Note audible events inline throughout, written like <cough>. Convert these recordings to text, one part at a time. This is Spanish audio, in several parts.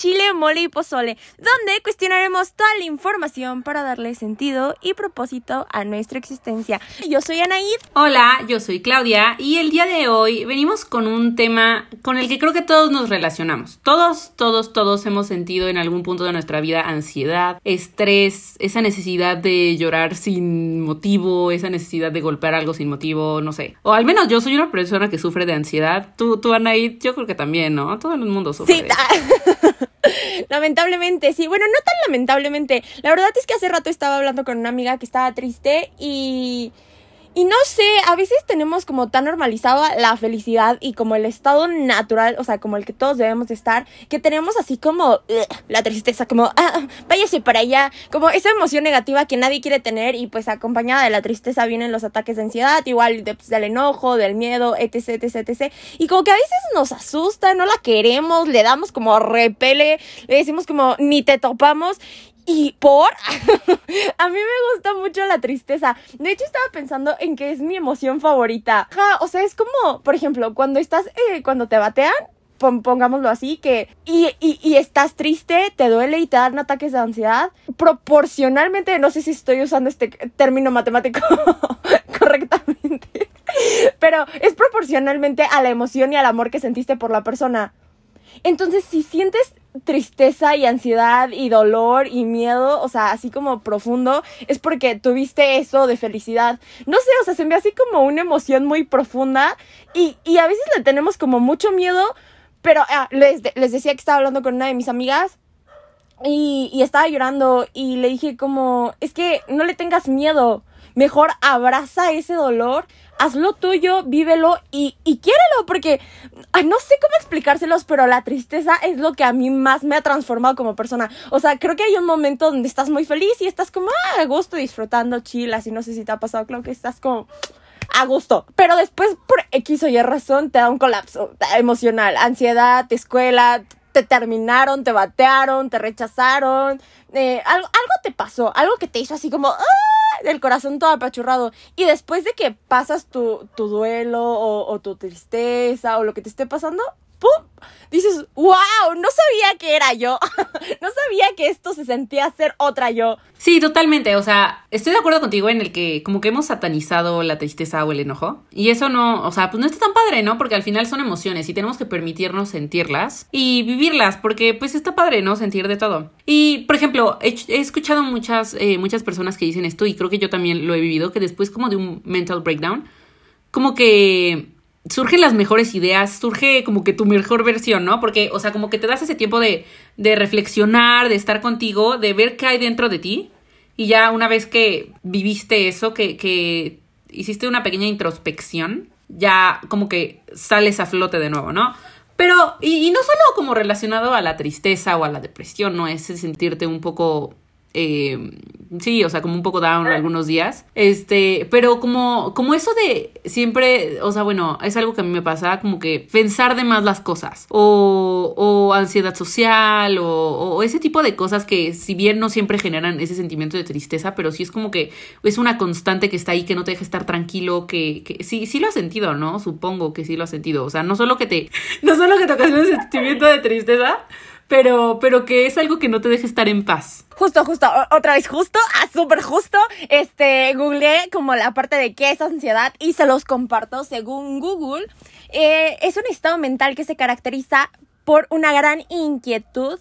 Chile, Mole y Pozole, donde cuestionaremos toda la información para darle sentido y propósito a nuestra existencia. Yo soy Anaid. Hola, yo soy Claudia y el día de hoy venimos con un tema con el que creo que todos nos relacionamos. Todos, todos, todos hemos sentido en algún punto de nuestra vida ansiedad, estrés, esa necesidad de llorar sin motivo, esa necesidad de golpear algo sin motivo, no sé. O al menos yo soy una persona que sufre de ansiedad. Tú, tú Anaid, yo creo que también, ¿no? Todo el mundo sufre. Sí, <laughs> <laughs> lamentablemente, sí. Bueno, no tan lamentablemente. La verdad es que hace rato estaba hablando con una amiga que estaba triste y y no sé, a veces tenemos como tan normalizada la felicidad y como el estado natural, o sea, como el que todos debemos de estar, que tenemos así como la tristeza, como, ah, váyase para allá, como esa emoción negativa que nadie quiere tener y pues acompañada de la tristeza vienen los ataques de ansiedad, igual pues, del enojo, del miedo, etc, etc, etc. Y como que a veces nos asusta, no la queremos, le damos como repele, le decimos como ni te topamos y por, <laughs> a mí me gusta mucho la tristeza. De hecho, estaba pensando en que es mi emoción favorita. o sea, es como, por ejemplo, cuando estás, eh, cuando te batean, pongámoslo así, que y, y, estás triste, te duele y te dan ataques de ansiedad, proporcionalmente, no sé si estoy usando este término matemático <laughs> correctamente, pero es proporcionalmente a la emoción y al amor que sentiste por la persona. Entonces, si sientes tristeza y ansiedad y dolor y miedo, o sea, así como profundo, es porque tuviste eso de felicidad. No sé, o sea, se me así como una emoción muy profunda y, a veces le tenemos como mucho miedo, pero ah, les, les, decía que estaba hablando con una de mis amigas y, y estaba llorando y le dije como, es que no le tengas miedo, mejor abraza ese dolor, hazlo tuyo, vívelo y, y quiérelo, porque no sé cómo explicárselos, pero la tristeza es lo que a mí más me ha transformado como persona. O sea, creo que hay un momento donde estás muy feliz y estás como ah, a gusto disfrutando, chilas, y no sé si te ha pasado, creo que estás como a gusto. Pero después, por X o Y razón, te da un colapso emocional, ansiedad, escuela, te terminaron, te batearon, te rechazaron, eh, algo, algo te pasó, algo que te hizo así como... ¡ah! corazón todo apachurrado. Y después de que pasas tu, tu duelo o, o tu tristeza o lo que te esté pasando, ¡pum! Dices, wow, no sabía que era yo. <laughs> no sabía que esto se sentía ser otra yo. Sí, totalmente. O sea, estoy de acuerdo contigo en el que como que hemos satanizado la tristeza o el enojo. Y eso no, o sea, pues no está tan padre, ¿no? Porque al final son emociones y tenemos que permitirnos sentirlas y vivirlas, porque pues está padre, ¿no? Sentir de todo. Y, por ejemplo, he, escuchado muchas, eh, muchas personas que dicen esto y creo que yo también lo he vivido, que después como de un mental breakdown, como que surgen las mejores ideas, surge como que tu mejor versión, ¿no? Porque, o sea, como que te das ese tiempo de, de reflexionar, de estar contigo, de ver qué hay dentro de ti. Y ya una vez que viviste eso, que, que hiciste una pequeña introspección, ya como que sales a flote de nuevo, ¿no? Pero, y, y no solo como relacionado a la tristeza o a la depresión, ¿no? Es sentirte un poco eh, sí, o sea, como un poco down algunos días. Este, pero como, como eso de siempre, o sea, bueno, es algo que a mí me pasa, como que pensar de más las cosas. O, o ansiedad social, o, o, ese tipo de cosas que, si bien no siempre generan ese sentimiento de tristeza, pero sí es como que es una constante que está ahí, que no te deja estar tranquilo, que, que sí, sí lo has sentido, ¿no? Supongo que sí lo has sentido. O sea, no solo que te, <laughs> no solo que te ocasiona ese sentimiento de tristeza pero, pero que es algo que no te deje estar en paz. Justo, justo, otra vez justo, ah, súper justo. Este, googleé como la parte de qué es ansiedad y se los comparto según Google. Eh, es un estado mental que se caracteriza por una gran inquietud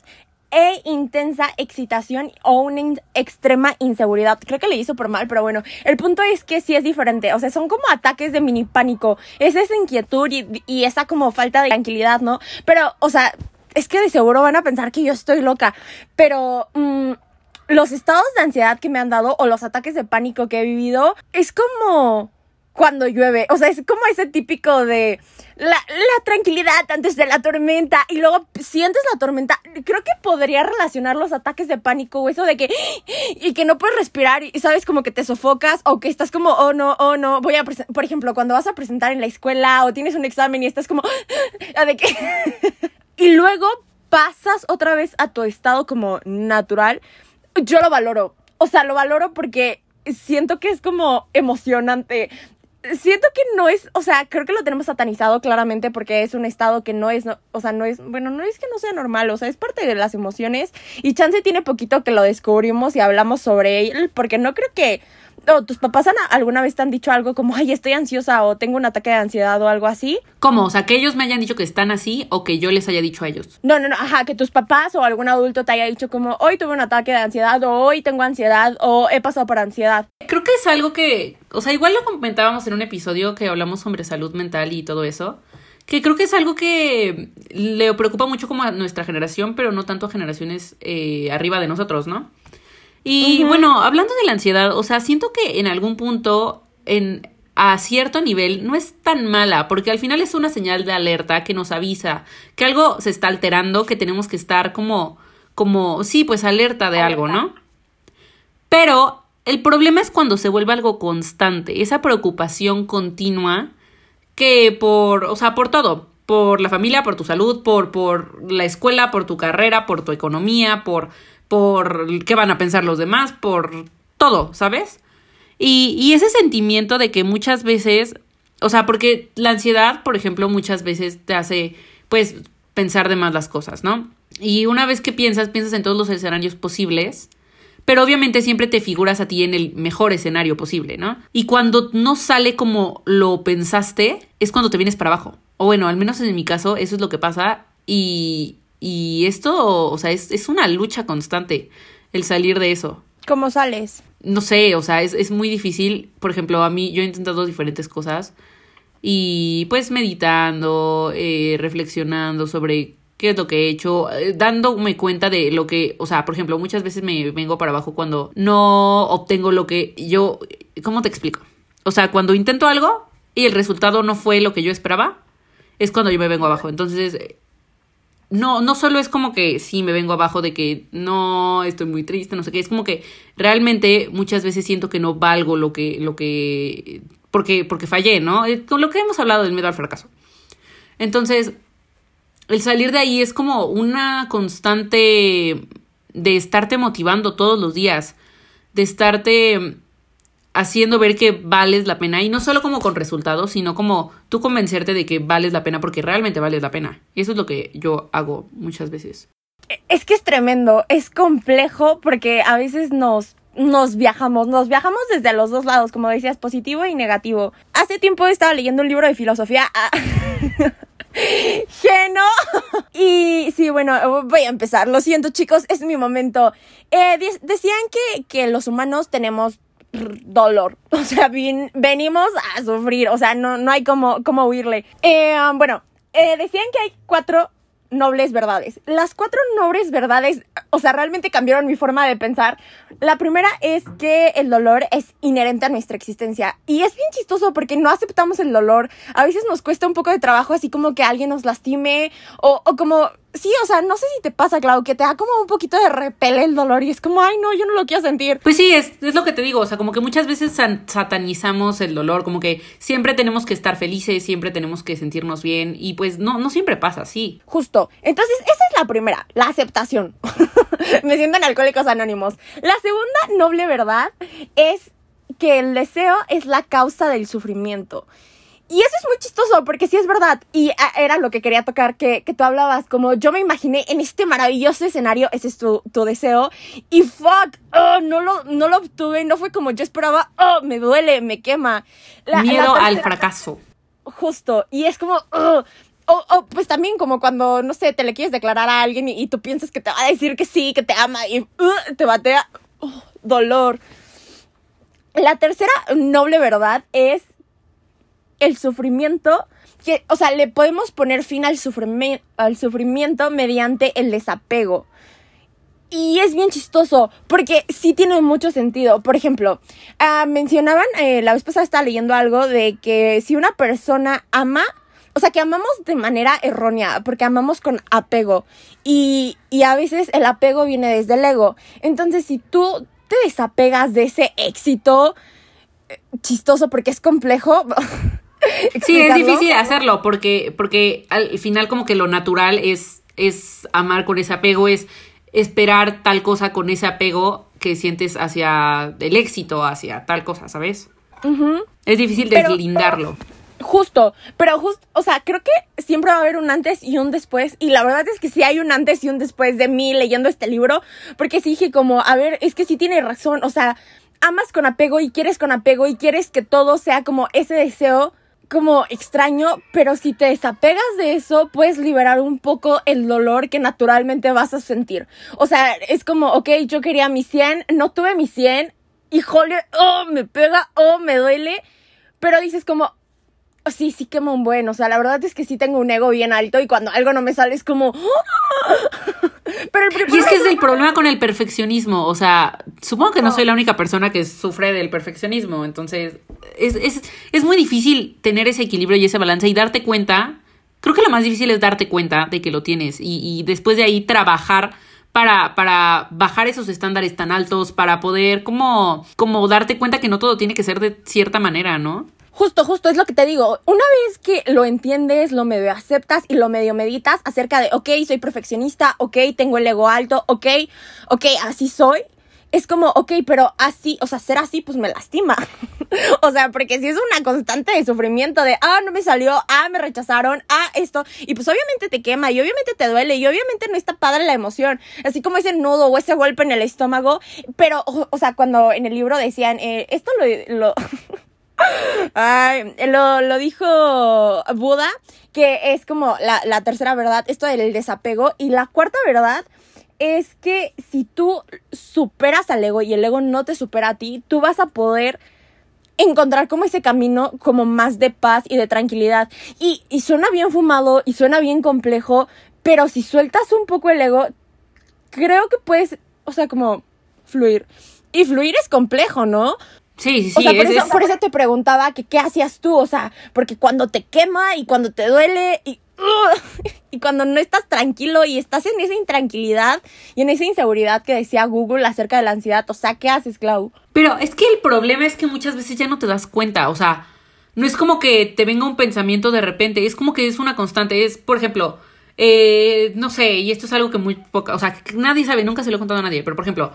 e intensa excitación o una extrema inseguridad. Creo que le hizo por mal, pero bueno, el punto es que sí es diferente. O sea, son como ataques de mini pánico. Es esa inquietud y, y esa como falta de tranquilidad, ¿no? Pero, o sea, es que de seguro van a pensar que yo estoy loca, pero mm, los estados de ansiedad que me han dado o los ataques de pánico que he vivido es como cuando llueve, o sea, es como ese típico de la, tranquilidad antes de la tormenta y luego sientes la tormenta. Creo que podría relacionar los ataques de pánico o eso de que <gasps> y que no puedes respirar y sabes como que te sofocas o que estás como oh no, oh no, voy a por ejemplo, cuando vas a presentar en la escuela o tienes un examen y estás como <gasps> de que <laughs> y luego pasas otra vez a tu estado como natural, yo lo valoro. O sea, lo valoro porque siento que es como emocionante. siento que no es, o sea, creo que lo tenemos satanizado claramente porque es un estado que no es, o sea, no es, bueno, no es que no sea normal, o sea, es parte de las emociones y chance tiene poquito que lo descubrimos y hablamos sobre él, porque no creo que o tus papás han, alguna vez te han dicho algo como, ay, estoy ansiosa o tengo un ataque de ansiedad o algo así. ¿Cómo? O sea, que ellos me hayan dicho que están así o que yo les haya dicho a ellos. No, no, no, ajá, que tus papás o algún adulto te haya dicho como, hoy tuve un ataque de ansiedad o hoy tengo ansiedad o he pasado por ansiedad. Creo que es algo que, o sea, igual lo comentábamos en un episodio que hablamos sobre salud mental y todo eso que creo que es algo que le preocupa mucho como a nuestra generación, pero no tanto a generaciones eh, arriba de nosotros, ¿no? Y bueno, hablando de la ansiedad, o sea, siento que en algún punto, en, a cierto nivel, no es tan mala, porque al final es una señal de alerta que nos avisa que algo se está alterando, que tenemos que estar como, como, sí, pues alerta de algo, ¿no? Pero el problema es cuando se vuelve algo constante, esa preocupación continua que por, o sea, por todo, por la familia, por tu salud, por, por la escuela, por tu carrera, por tu economía, por por qué van a pensar los demás, por todo, ¿sabes? Y, y ese sentimiento de que muchas veces, o sea, porque la ansiedad, por ejemplo, muchas veces te hace, pues, pensar de más las cosas, ¿no? Y una vez que piensas, piensas en todos los escenarios posibles, pero obviamente siempre te figuras a ti en el mejor escenario posible, ¿no? Y cuando no sale como lo pensaste, es cuando te vienes para abajo. O bueno, al menos en mi caso, eso es lo que pasa y, y esto, o sea, es, es una lucha constante el salir de eso. ¿Cómo sales? No sé, o sea, es, es muy difícil. Por ejemplo, a mí yo he intentado diferentes cosas y pues meditando, eh, reflexionando sobre qué es lo que he hecho, eh, dándome cuenta de lo que, o sea, por ejemplo, muchas veces me vengo para abajo cuando no obtengo lo que yo, ¿cómo te explico? O sea, cuando intento algo y el resultado no fue lo que yo esperaba, es cuando yo me vengo abajo. Entonces, no, no solo es como que sí me vengo abajo de que no estoy muy triste, no sé qué, es como que realmente muchas veces siento que no valgo lo que, lo que, porque, porque fallé, ¿no? Eh, con lo que hemos hablado del miedo al fracaso. Entonces, el salir de ahí es como una constante de estarte motivando todos los días, de estarte haciendo ver que vales la pena y no solo como con resultados, sino como tú convencerte de que vales la pena porque realmente vales la pena. Y eso es lo que yo hago muchas veces. Es que es tremendo, es complejo porque a veces nos nos viajamos, nos viajamos desde los dos lados, como decías, positivo y negativo. Hace tiempo estaba leyendo un libro de filosofía. Ah, <laughs> Geno. Y sí, bueno, voy a empezar. Lo siento, chicos, es mi momento. Eh, decían que, que los humanos tenemos dolor. <laughs> O sea, venimos a sufrir. O sea, no, no hay como, como huirle. Eh, bueno, eh, decían que hay cuatro nobles verdades. Las cuatro nobles verdades, o sea, realmente cambiaron mi forma de pensar. La primera es que el dolor es inherente a nuestra existencia. Y es bien chistoso porque no aceptamos el dolor. A veces nos cuesta un poco de trabajo, así como que alguien nos lastime o, o como Sí, o sea, no sé si te pasa, Clau, que te da como un poquito de repele el dolor y es como, ay, no, yo no lo quiero sentir. Pues sí, es, es lo que te digo, o sea, como que muchas veces satanizamos el dolor, como que siempre tenemos que estar felices, siempre tenemos que sentirnos bien y pues no, no siempre pasa así. Justo. Entonces, esa es la primera, la aceptación. <laughs> Me siento en Alcohólicos Anónimos. La segunda noble verdad es que el deseo es la causa del sufrimiento. Y eso es muy chistoso, porque sí es verdad. Y ah, era lo que quería tocar, que, que, tú hablabas, como yo me imaginé en este maravilloso escenario, ese es tu, tu deseo. Y fuck, oh, no, lo, no lo obtuve, no fue como yo esperaba, oh, me duele, me quema. Miedo al fracaso. Justo, y es como, oh, o, pues también como cuando, no sé, te le quieres declarar a alguien y, tú piensas que te va a decir que sí, que te ama y uh, te batea. Oh, dolor. La tercera noble verdad es el sufrimiento, que, o sea, le podemos poner fin al, al sufrimiento mediante el desapego. Y es bien chistoso, porque sí tiene mucho sentido. Por ejemplo, ah, mencionaban, eh, la vez pasada estaba leyendo algo de que si una persona ama, o sea, que amamos de manera errónea, porque amamos con apego. Y, y a veces el apego viene desde el ego. Entonces, si tú te desapegas de ese éxito, eh, chistoso porque es complejo, <laughs> Sí, es difícil hacerlo porque, porque al final como que lo natural es, es amar con ese apego, es esperar tal cosa con ese apego que sientes hacia el éxito, hacia tal cosa, ¿sabes? Es difícil deslindarlo. Justo, pero justo, o sea, creo que siempre va a haber un antes y un después. Y la verdad es que sí hay un antes y un después de mí leyendo este libro. Porque sí dije como, a ver, es que sí tiene razón. O sea, amas con apego y quieres con apego y quieres que todo sea como ese deseo como extraño, pero si te desapegas de eso, puedes liberar un poco el dolor que naturalmente vas a sentir. O sea, es como, ok, yo quería mi 100, no tuve mi 100, híjole, oh, me pega, oh, me duele, pero dices como, sí, sí quema un buen. O sea, la verdad es que sí tengo un ego bien alto y cuando algo no me sale es como. Pero el y es que es el problema con el perfeccionismo. O sea, supongo que no, soy la única persona que sufre del perfeccionismo. Entonces, es, es, es muy difícil tener ese equilibrio y ese balance y darte cuenta. Creo que lo más difícil es darte cuenta de que lo tienes y, y después de ahí trabajar para, para bajar esos estándares tan altos, para poder como, como darte cuenta que no todo tiene que ser de cierta manera, ¿no? Justo, justo, es lo que te digo. Una vez que lo entiendes, lo medio aceptas y lo medio meditas acerca de, ok, soy perfeccionista, ok, tengo el ego alto, ok, ok, así soy. Es como, ok, pero así, o sea, ser así, pues me lastima. <laughs> o sea, porque si es una constante de sufrimiento de, ah, no me salió, ah, me rechazaron, ah, esto, y pues obviamente te quema y obviamente te duele y obviamente no está padre la emoción, así como ese nudo o ese golpe en el estómago, pero, o, sea, cuando en el libro decían, eh, esto lo, lo <laughs> Ay, lo, lo, dijo Buda, que es como la, la tercera verdad, esto del desapego. Y la cuarta verdad es que si tú superas al ego y el ego no te supera a ti, tú vas a poder encontrar como ese camino como más de paz y de tranquilidad. Y, y suena bien fumado y suena bien complejo, pero si sueltas un poco el ego, creo que puedes, o sea, como fluir. Y fluir es complejo, ¿no? Sí, sí, sí. O sea, por, eso, por eso te preguntaba que qué hacías tú, o sea, porque cuando te quema y cuando te duele y, <laughs> y cuando no estás tranquilo y estás en esa intranquilidad y en esa inseguridad que decía Google acerca de la ansiedad, o sea, ¿qué haces, Clau? Pero es que el problema es que muchas veces ya no te das cuenta, o sea, no es como que te venga un pensamiento de repente, es como que es una constante, es, por ejemplo, eh, no sé, y esto es algo que muy poca, o sea, que nadie sabe, nunca se lo he contado a nadie, pero por ejemplo,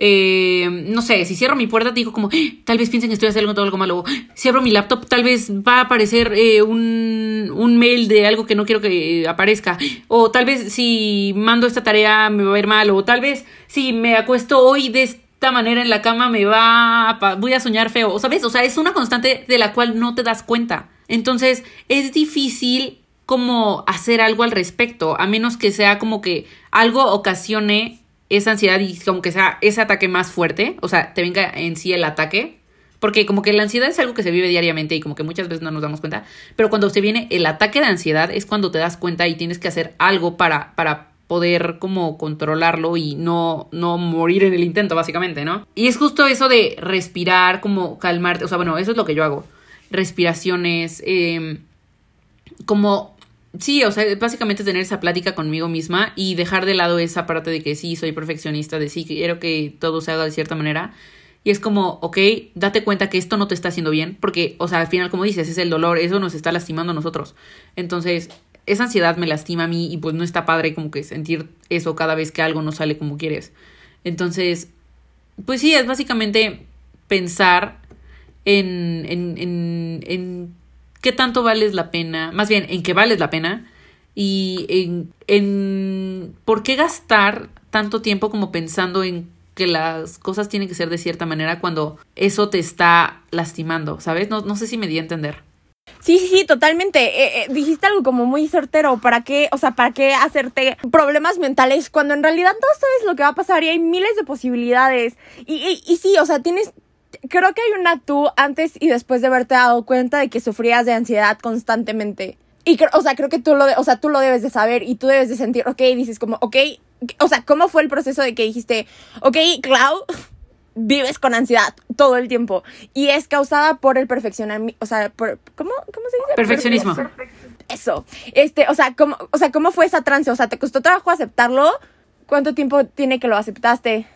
eh, no sé, si cierro mi puerta, digo como, ¡Ah! tal vez piensen que estoy haciendo todo algo malo. Si abro mi laptop, tal vez va a aparecer eh, un, un, mail de algo que no quiero que aparezca. O tal vez si mando esta tarea me va a ver mal. O tal vez si me acuesto hoy de esta manera en la cama me va a, voy a soñar feo. ¿Sabes? O sea, es una constante de la cual no te das cuenta. Entonces, es difícil como hacer algo al respecto, a menos que sea como que algo ocasione esa ansiedad y como que sea ese ataque más fuerte, o sea, te venga en sí el ataque, porque como que la ansiedad es algo que se vive diariamente y como que muchas veces no nos damos cuenta, pero cuando se viene el ataque de ansiedad es cuando te das cuenta y tienes que hacer algo para, para poder como controlarlo y no, no morir en el intento, básicamente, ¿no? Y es justo eso de respirar, como calmarte, o sea, bueno, eso es lo que yo hago. Respiraciones, eh, como Sí, o sea, básicamente tener esa plática conmigo misma y dejar de lado esa parte de que sí, soy perfeccionista, de sí, quiero que todo se haga de cierta manera. Y es como, ok, date cuenta que esto no te está haciendo bien, porque, o sea, al final, como dices, es el dolor, eso nos está lastimando a nosotros. Entonces, esa ansiedad me lastima a mí y pues no está padre como que sentir eso cada vez que algo no sale como quieres. Entonces, pues sí, es básicamente pensar en, en, en, en qué tanto vales la pena, más bien en qué vales la pena y en, en por qué gastar tanto tiempo como pensando en que las cosas tienen que ser de cierta manera cuando eso te está lastimando, ¿sabes? No, no sé si me di a entender. Sí, sí, sí, totalmente. Eh, eh, dijiste algo como muy certero. ¿Para qué? O sea, ¿para qué hacerte problemas mentales cuando en realidad no sabes lo que va a pasar y hay miles de posibilidades? Y, y, y sí, o sea, tienes, creo que hay una tú antes y después de haberte dado cuenta de que sufrías de ansiedad constantemente. Y, o sea, creo que tú lo, o sea, tú lo debes de saber y tú debes de sentir, ok, dices como, ok, o sea, ¿cómo fue el proceso de que dijiste, ok, Clau, <laughs> vives con ansiedad todo el tiempo y es causada por el perfeccionamiento, o sea, por, ¿cómo, ¿cómo se dice? Perfeccionismo. Eso, este, o sea, ¿cómo, o sea, ¿cómo fue esa trance? O sea, ¿te costó trabajo aceptarlo? ¿Cuánto tiempo tiene que lo aceptaste?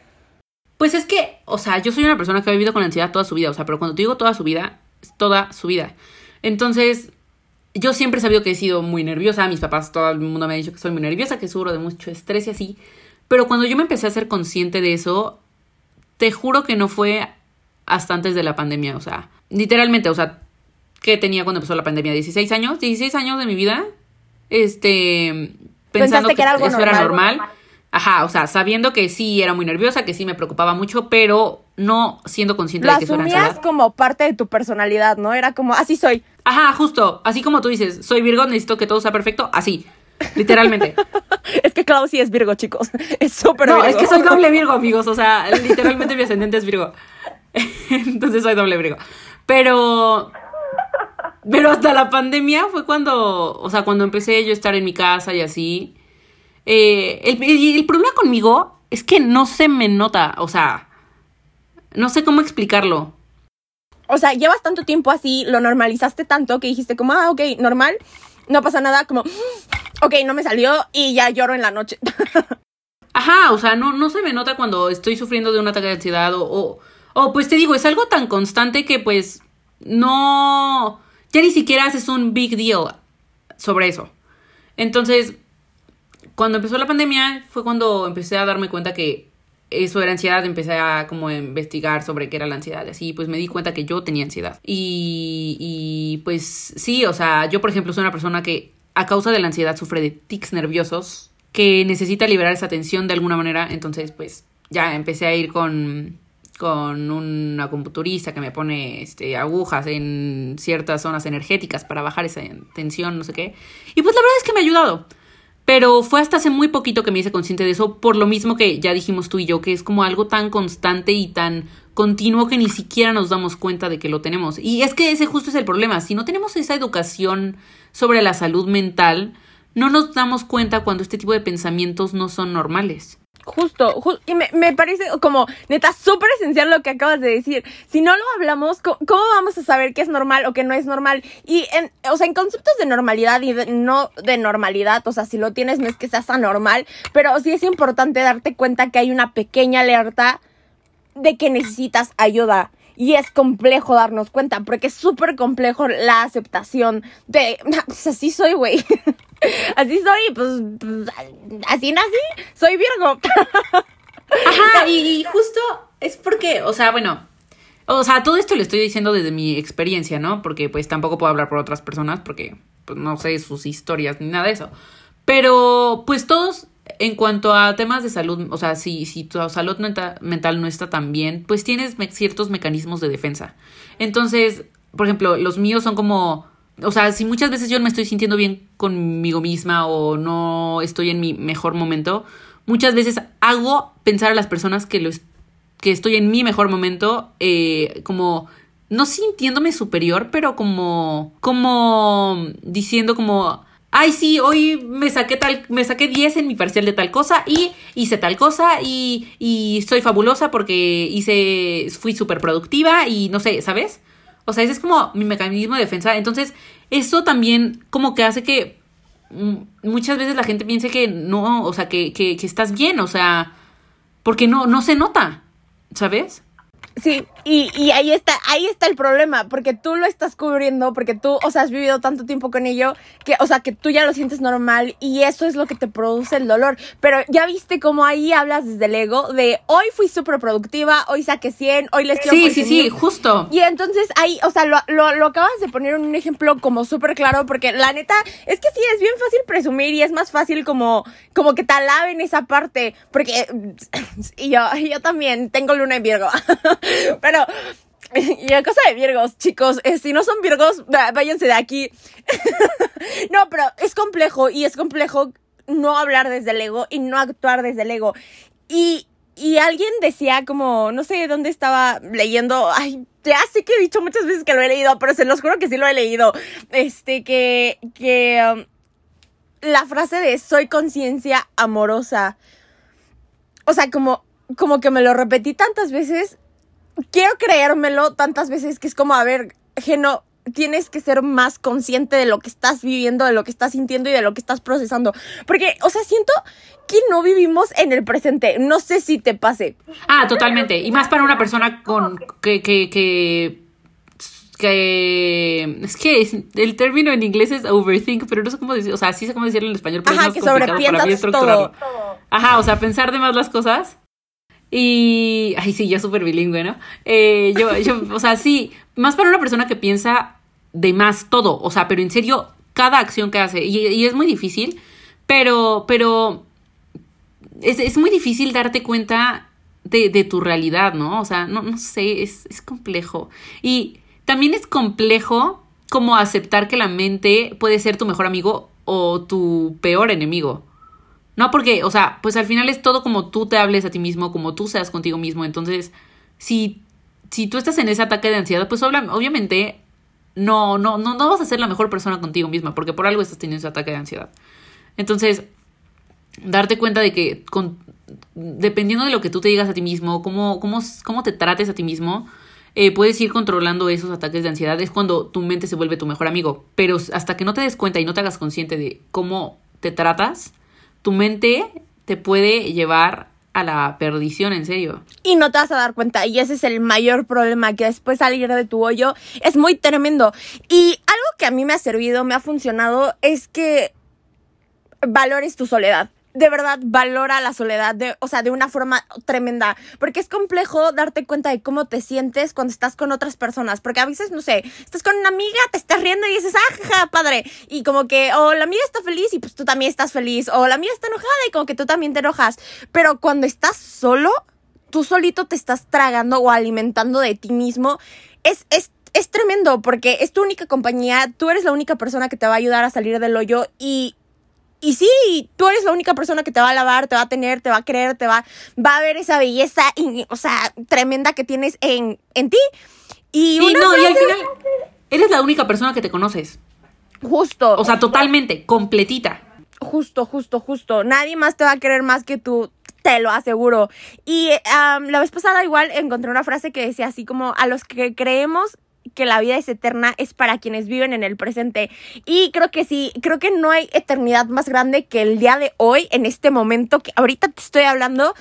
Pues es que, o sea, yo soy una persona que ha vivido con ansiedad toda su vida, o sea, pero cuando te digo toda su vida, toda su vida. Entonces, yo siempre he sabido que he sido muy nerviosa, mis papás, todo el mundo me ha dicho que soy muy nerviosa, que seguro de mucho estrés y así. Pero cuando yo me empecé a ser consciente de eso, te juro que no fue hasta antes de la pandemia, o sea, literalmente, o sea, ¿qué tenía cuando empezó la pandemia? ¿16 años? ¿16 años de mi vida? Este, pensando que era algo eso era normal. normal. Ajá, o sea, sabiendo que sí era muy nerviosa, que sí me preocupaba mucho, pero no siendo consciente Lo de que eso era ansiedad. como parte de tu personalidad, ¿no? Era como, así soy. Ajá, justo, así como tú dices, soy Virgo, necesito que todo sea perfecto, así, literalmente. <laughs> Es que Clau sí es Virgo, chicos. <laughs> Es súper no, Virgo. es que soy doble <laughs> Virgo, amigos, o sea, literalmente mi ascendente es Virgo. Entonces soy doble Virgo. Pero pero hasta la pandemia fue cuando, o sea, cuando empecé yo a estar en mi casa y así. Eh, el, el- el problema conmigo es que no se me nota, o sea, no sé cómo explicarlo. O sea, llevas tanto tiempo así, lo normalizaste tanto que dijiste como, ah, ok, normal, no pasa nada, como, ok, no me salió y ya lloro en la noche. <laughs> Ajá, o sea, no, no se me nota cuando estoy sufriendo de un ataque de ansiedad o, o, o, pues te digo, es algo tan constante que pues no, ya ni siquiera haces un big deal sobre eso. Entonces, cuando empezó la pandemia fue cuando empecé a darme cuenta que eso era ansiedad, empecé a como investigar sobre qué era la ansiedad y así, pues me di cuenta que yo tenía ansiedad. Y, y pues sí, o sea, yo por ejemplo soy una persona que a causa de la ansiedad sufre de tics nerviosos, que necesita liberar esa tensión de alguna manera, entonces pues ya empecé a ir con con un acupunturista que me pone este, agujas en ciertas zonas energéticas para bajar esa tensión, no sé qué. Y pues la verdad es que me ha ayudado. Pero fue hasta hace muy poquito que me hice consciente de eso, por lo mismo que ya dijimos tú y yo, que es como algo tan constante y tan continuo que ni siquiera nos damos cuenta de que lo tenemos. Y es que ese justo es el problema. Si no tenemos esa educación sobre la salud mental, no nos damos cuenta cuando este tipo de pensamientos no son normales. Justo, ju- y me, me parece como neta súper esencial lo que acabas de decir. Si no lo hablamos, co- ¿cómo, vamos a saber qué es normal o qué no es normal? Y en, o sea, en conceptos de normalidad y de- no de normalidad, o sea, si lo tienes no es que seas anormal, pero sí es importante darte cuenta que hay una pequeña alerta de que necesitas ayuda. Y es complejo darnos cuenta, porque es súper complejo la aceptación de, <laughs> pues así soy, güey. <laughs> así soy, pues, pues, así nací, soy Virgo. <laughs> Ajá, y, justo es porque, o sea, bueno, o sea, todo esto lo estoy diciendo desde mi experiencia, ¿no? Porque pues tampoco puedo hablar por otras personas porque pues, no sé sus historias ni nada de eso. Pero pues todos, en cuanto a temas de salud, o sea, si, si tu salud menta- mental no está tan bien, pues tienes ciertos mecanismos de defensa. Entonces, por ejemplo, los míos son como... O sea, si muchas veces yo no me estoy sintiendo bien conmigo misma o no estoy en mi mejor momento, muchas veces hago pensar a las personas que, que estoy en mi mejor momento, eh, como no sintiéndome superior, pero como, como diciendo como, ay sí, hoy me saqué tal, me saqué 10 en mi parcial de tal cosa y hice tal cosa y, y soy fabulosa porque hice, fui súper productiva y no sé, ¿sabes? O sea, ese es como mi mecanismo de defensa. Entonces, eso también como que hace que muchas veces la gente piense que no, o sea, que, que, que estás bien, o sea, porque no, no se nota, ¿sabes? Sí, y, y ahí está, ahí está el problema, porque tú lo estás cubriendo, porque tú, o sea, has vivido tanto tiempo con ello, que, o sea, que tú ya lo sientes normal y eso es lo que te produce el dolor. Pero ya viste cómo ahí hablas desde el ego de hoy fui súper productiva, hoy saqué 100, hoy les quiero Sí, sí, sí, presumir". justo. Y entonces ahí, o sea, lo, lo, lo acabas de poner en un ejemplo como súper claro, porque la neta es que sí, es bien fácil presumir y es más fácil como, como que te alaben esa parte, porque <laughs> y yo, yo también tengo luna en Virgo, <laughs> <laughs> pero... Y a cosa de Virgos, chicos, eh, si no son Virgos, váyanse de aquí. <laughs> no, pero es complejo y es complejo no hablar desde el ego y no actuar desde el ego. Y, y alguien decía como, no sé dónde estaba leyendo, ay, ya sé que he dicho muchas veces que lo he leído, pero se los juro que sí lo he leído. Este, que, que um, la frase de soy conciencia amorosa. O sea, como, como que me lo repetí tantas veces. Quiero creérmelo tantas veces que es como, a ver, Geno, tienes que ser más consciente de lo que estás viviendo, de lo que estás sintiendo y de lo que estás procesando. Porque, o sea, siento que no vivimos en el presente. No sé si te pase. Ah, totalmente. Y más para una persona con que, que, que, que es que es- el término en inglés es overthink, pero no sé cómo decir, o sea, sí sé cómo decirlo en español, pero Ajá, es que más complicado para mí estructurarlo. todo. Ajá, o sea, pensar de más las cosas. Y, ay, sí, ya súper bilingüe, ¿no? Eh, yo, yo, o sea, sí, más para una persona que piensa de más todo, o sea, pero en serio, cada acción que hace, y, es muy difícil, pero, pero es, es, muy difícil darte cuenta de, de, tu realidad, ¿no? O sea, no, no sé, es, es complejo. Y también es complejo como aceptar que la mente puede ser tu mejor amigo o tu peor enemigo. No, porque, o sea, pues al final es todo como tú te hables a ti mismo, como tú seas contigo mismo. Entonces, si, si tú estás en ese ataque de ansiedad, pues obviamente no, no, no, no vas a ser la mejor persona contigo misma, porque por algo estás teniendo ese ataque de ansiedad. Entonces, darte cuenta de que con, dependiendo de lo que tú te digas a ti mismo, cómo, cómo, cómo te trates a ti mismo, eh, puedes ir controlando esos ataques de ansiedad. Es cuando tu mente se vuelve tu mejor amigo. Pero hasta que no te des cuenta y no te hagas consciente de cómo te tratas, tu mente te puede llevar a la perdición, en serio. Y no te vas a dar cuenta. Y ese es el mayor problema, que después salir de tu hoyo es muy tremendo. Y algo que a mí me ha servido, me ha funcionado, es que valores tu soledad de verdad valora la soledad, de, o sea, de una forma tremenda, porque es complejo darte cuenta de cómo te sientes cuando estás con otras personas, porque a veces, no sé, estás con una amiga, te estás riendo y dices, ah, ja, padre, y como que, o la amiga está feliz y pues tú también estás feliz, o la amiga está enojada y como que tú también te enojas, pero cuando estás solo, tú solito te estás tragando o alimentando de ti mismo, es, es es tremendo porque es tu única compañía, tú eres la única persona que te va a ayudar a salir del hoyo y y sí, tú eres la única persona que te va a lavar, te va a tener, te va a creer, te va, va a ver esa belleza, o sea, tremenda que tienes en, en ti. Y, no, y al final eres la única persona que te conoces. Justo. O sea, totalmente, completita. Justo, justo, justo. Nadie más te va a querer más que tú, te lo aseguro. Y la vez pasada igual encontré una frase que decía así como, a los que creemos que la vida es eterna es para quienes viven en el presente. Y creo que sí, creo que no hay eternidad más grande que el día de hoy, en este momento que ahorita te estoy hablando.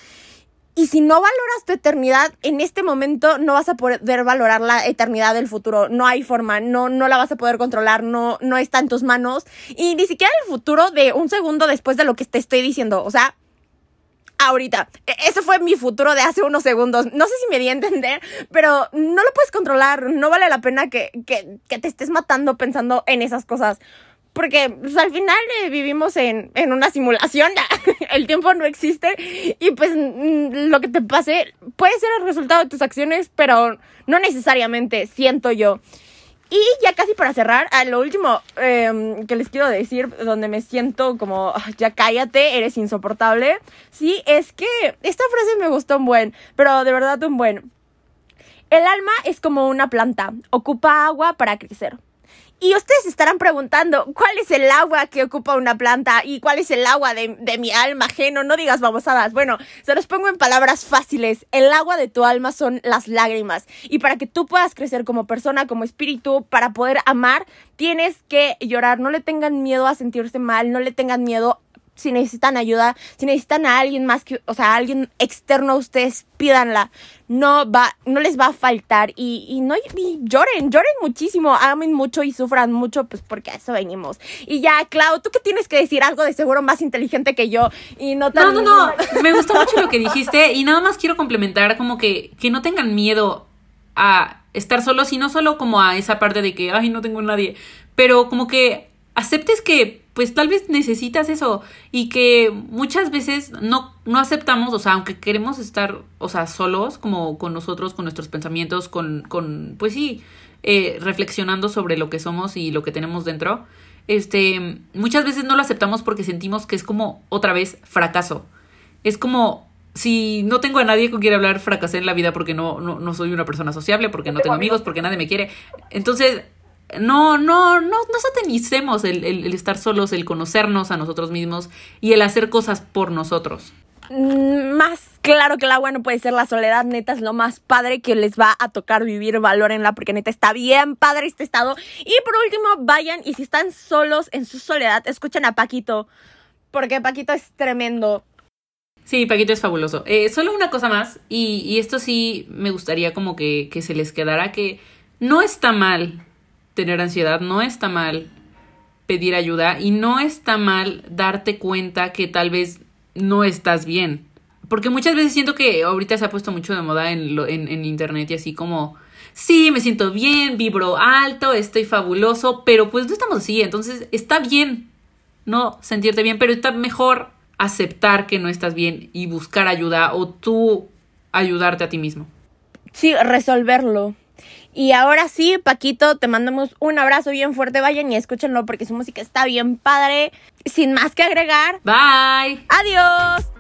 Y si no valoras tu eternidad en este momento, no vas a poder valorar la eternidad del futuro. No hay forma, no, no la vas a poder controlar, no, no está en tus manos. Y ni siquiera el futuro de un segundo después de lo que te estoy diciendo. O sea, ahorita. E, ese fue mi futuro de hace unos segundos. No sé si me di a entender, pero no lo puedes controlar. No vale la pena que, te estés matando pensando en esas cosas. Porque pues, al final eh, vivimos en, una simulación, <laughs> el tiempo no existe y pues mm, lo que te pase puede ser el resultado de tus acciones, pero no necesariamente, siento yo. Y ya casi para cerrar, a lo último em, que les quiero decir, donde me siento como, ah, ya cállate, eres insoportable, sí, es que esta frase me gustó un buen, pero de verdad un buen. El alma es como una planta, ocupa agua para crecer. Y ustedes estarán preguntando, ¿cuál es el agua que ocupa una planta? ¿Y cuál es el agua de, de, mi alma ajeno? No digas babosadas. Bueno, se los pongo en palabras fáciles. El agua de tu alma son las lágrimas. Y para que tú puedas crecer como persona, como espíritu, para poder amar, tienes que llorar. No le tengan miedo a sentirse mal, no le tengan miedo si necesitan ayuda, si necesitan a alguien más que, o sea, a alguien externo a ustedes, pídanla. No va, no les va a faltar y, y no y lloren, lloren muchísimo, amen mucho y sufran mucho, pues porque a eso venimos. Y ya, Clau, tú que tienes que decir algo de seguro más inteligente que yo y no tan... No, no, no, me gustó mucho lo que dijiste y nada más quiero complementar como que, que no tengan miedo a estar solos y no solo como a esa parte de que, ay, no tengo nadie, pero como que aceptes que pues tal vez necesitas eso y que muchas veces no, no aceptamos, o sea, aunque queremos estar, o sea, solos como con nosotros, con nuestros pensamientos, con, con pues sí, eh, reflexionando sobre lo que somos y lo que tenemos dentro, este, muchas veces no lo aceptamos porque sentimos que es como otra vez fracaso. Es como si no tengo a nadie con quien hablar, fracasé en la vida porque no, no, no soy una persona sociable, porque no tengo amigos, porque nadie me quiere. Entonces, no, no, no, no satanicemos el, el, estar solos, el conocernos a nosotros mismos y el hacer cosas por nosotros. Mm, más claro que el agua no puede ser la soledad, neta, es lo más padre que les va a tocar vivir, valórenla, porque neta está bien padre este estado. Y por último, vayan y si están solos en su soledad, escuchen a Paquito, porque Paquito es tremendo. Sí, Paquito es fabuloso. Eh, solo una cosa más, y, y esto sí me gustaría como que, que se les quedara, que no está mal tener ansiedad, no está mal pedir ayuda y no está mal darte cuenta que tal vez no estás bien. Porque muchas veces siento que ahorita se ha puesto mucho de moda en, lo, en, en internet y así como, sí, me siento bien, vibro alto, estoy fabuloso, pero pues no estamos así, entonces está bien no sentirte bien, pero está mejor aceptar que no estás bien y buscar ayuda o tú ayudarte a ti mismo. Sí, resolverlo. Y ahora sí, Paquito, te mandamos un abrazo bien fuerte. Vayan y escúchenlo porque su música está bien padre. Sin más que agregar. Bye. Adiós.